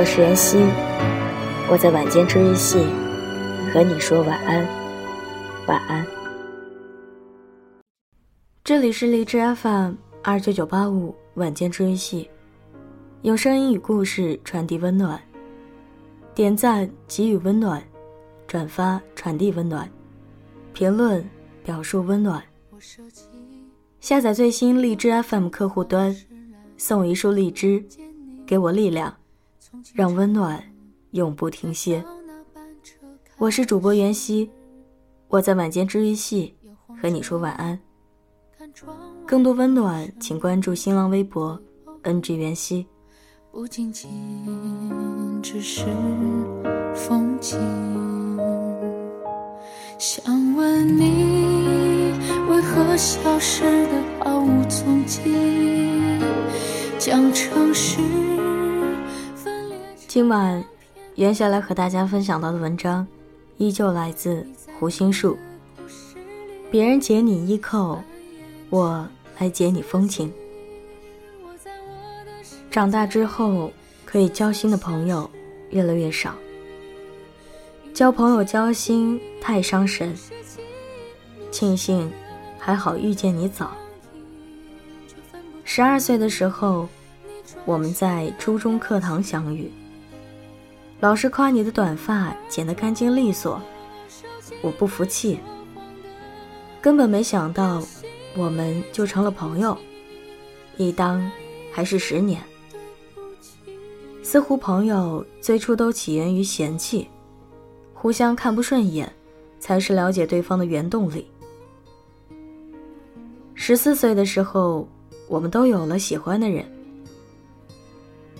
我是妍希，我在晚间治愈系和你说晚安，晚安。这里是荔枝 FM 二九九八五晚间治愈系，用声音与故事传递温暖，点赞给予温暖，转发传递温暖，评论表述温暖。下载最新荔枝 FM 客户端，送一束荔枝，给我力量。让温暖永不停歇。我是主播袁熙，我在晚间治愈系和你说晚安。更多温暖，请关注新浪微博 “ng 袁熙”。不仅仅只是风景，想问你为何消失的毫无踪迹，将城市。今晚，袁下来和大家分享到的文章，依旧来自胡心树。别人解你衣扣，我来解你风情。长大之后，可以交心的朋友越来越少。交朋友交心太伤神。庆幸，还好遇见你早。十二岁的时候，我们在初中课堂相遇。老师夸你的短发剪得干净利索，我不服气。根本没想到，我们就成了朋友，一当还是十年。似乎朋友最初都起源于嫌弃，互相看不顺眼，才是了解对方的原动力。十四岁的时候，我们都有了喜欢的人。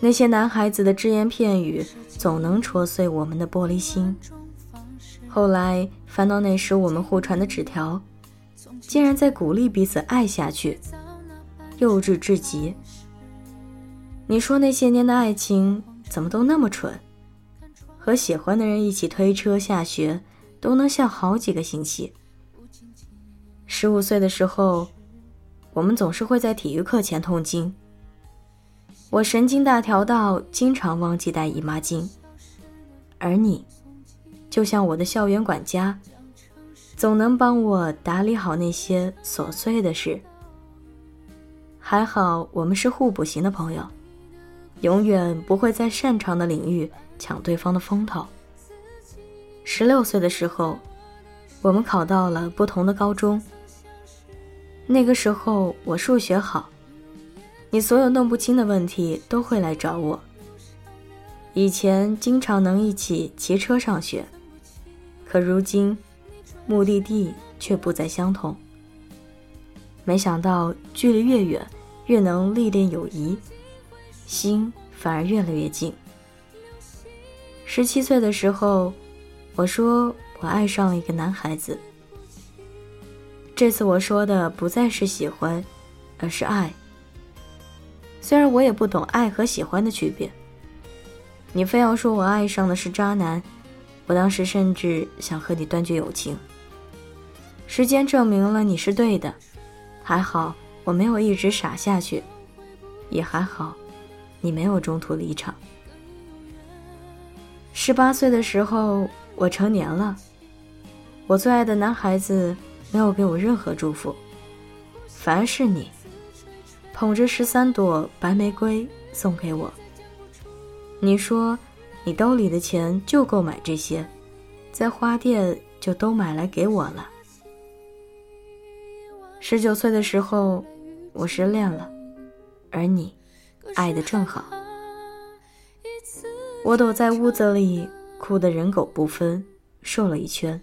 那些男孩子的只言片语，总能戳碎我们的玻璃心。后来翻到那时我们互传的纸条，竟然在鼓励彼此爱下去，幼稚至极。你说那些年的爱情怎么都那么蠢？和喜欢的人一起推车下学，都能笑好几个星期。十五岁的时候，我们总是会在体育课前痛经。我神经大条到经常忘记带姨妈巾，而你，就像我的校园管家，总能帮我打理好那些琐碎的事。还好我们是互补型的朋友，永远不会在擅长的领域抢对方的风头。十六岁的时候，我们考到了不同的高中。那个时候我数学好。你所有弄不清的问题都会来找我。以前经常能一起骑车上学，可如今，目的地却不再相同。没想到距离越远，越能历练友谊，心反而越来越近。十七岁的时候，我说我爱上了一个男孩子。这次我说的不再是喜欢，而是爱。虽然我也不懂爱和喜欢的区别，你非要说我爱上的是渣男，我当时甚至想和你断绝友情。时间证明了你是对的，还好我没有一直傻下去，也还好，你没有中途离场。十八岁的时候，我成年了，我最爱的男孩子没有给我任何祝福，反而是你。捧着十三朵白玫瑰送给我。你说，你兜里的钱就够买这些，在花店就都买来给我了。十九岁的时候，我失恋了，而你，爱的正好。我躲在屋子里，哭得人狗不分，瘦了一圈。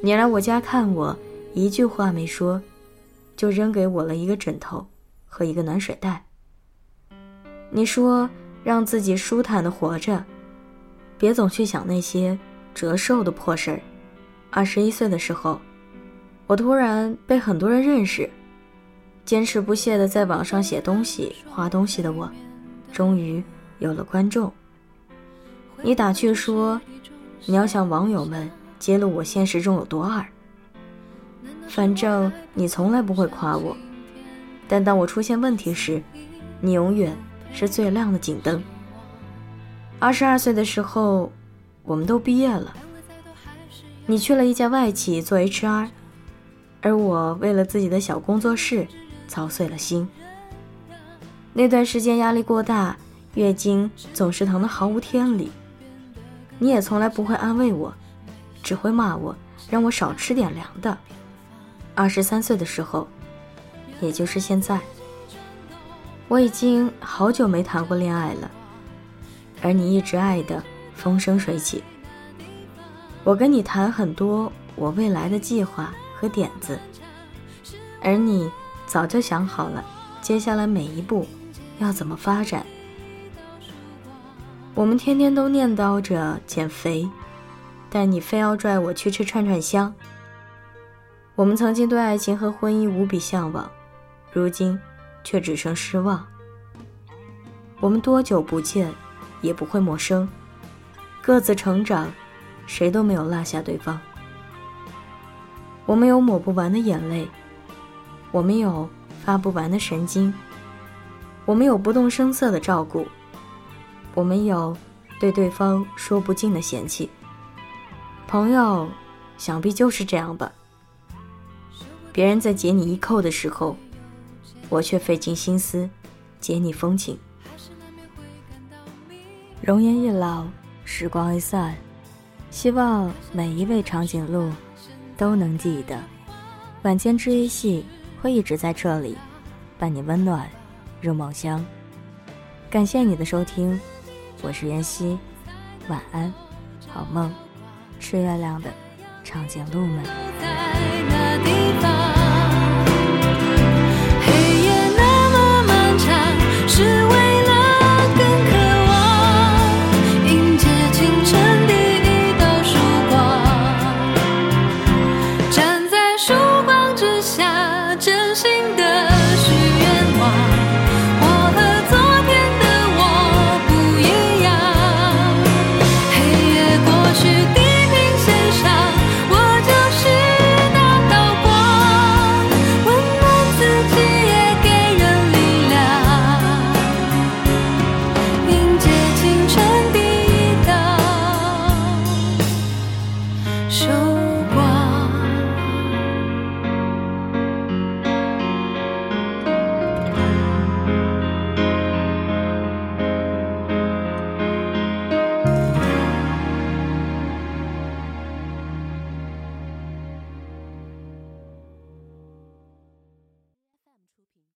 你来我家看我，一句话没说，就扔给我了一个枕头。和一个暖水袋。你说让自己舒坦的活着，别总去想那些折寿的破事儿。二十一岁的时候，我突然被很多人认识，坚持不懈的在网上写东西、画东西的我，终于有了观众。你打趣说，你要向网友们揭露我现实中有多二。反正你从来不会夸我，但当我出现问题时，你永远是最亮的警灯。二十二岁的时候，我们都毕业了。你去了一家外企做 HR，而我为了自己的小工作室操碎了心。那段时间压力过大，月经总是疼得毫无天理。你也从来不会安慰我，只会骂我，让我少吃点凉的。二十三岁的时候，也就是现在，我已经好久没谈过恋爱了，而你一直爱的风生水起。我跟你谈很多我未来的计划和点子，而你早就想好了接下来每一步要怎么发展。我们天天都念叨着减肥，但你非要拽我去吃串串香。我们曾经对爱情和婚姻无比向往，如今却只剩失望。我们多久不见，也不会陌生，各自成长。谁都没有落下对方。我们有抹不完的眼泪，我们有发不完的神经，我们有不动声色的照顾，我们有对对方说不尽的嫌弃。朋友，想必就是这样吧。别人在解你衣扣的时候，我却费尽心思解你风情。容颜一老，时光一散。希望每一位长颈鹿都能记得，晚间治愈系会一直在这里，伴你温暖入梦乡。感谢你的收听，我是妍希，晚安，好梦，吃月亮的长颈鹿们。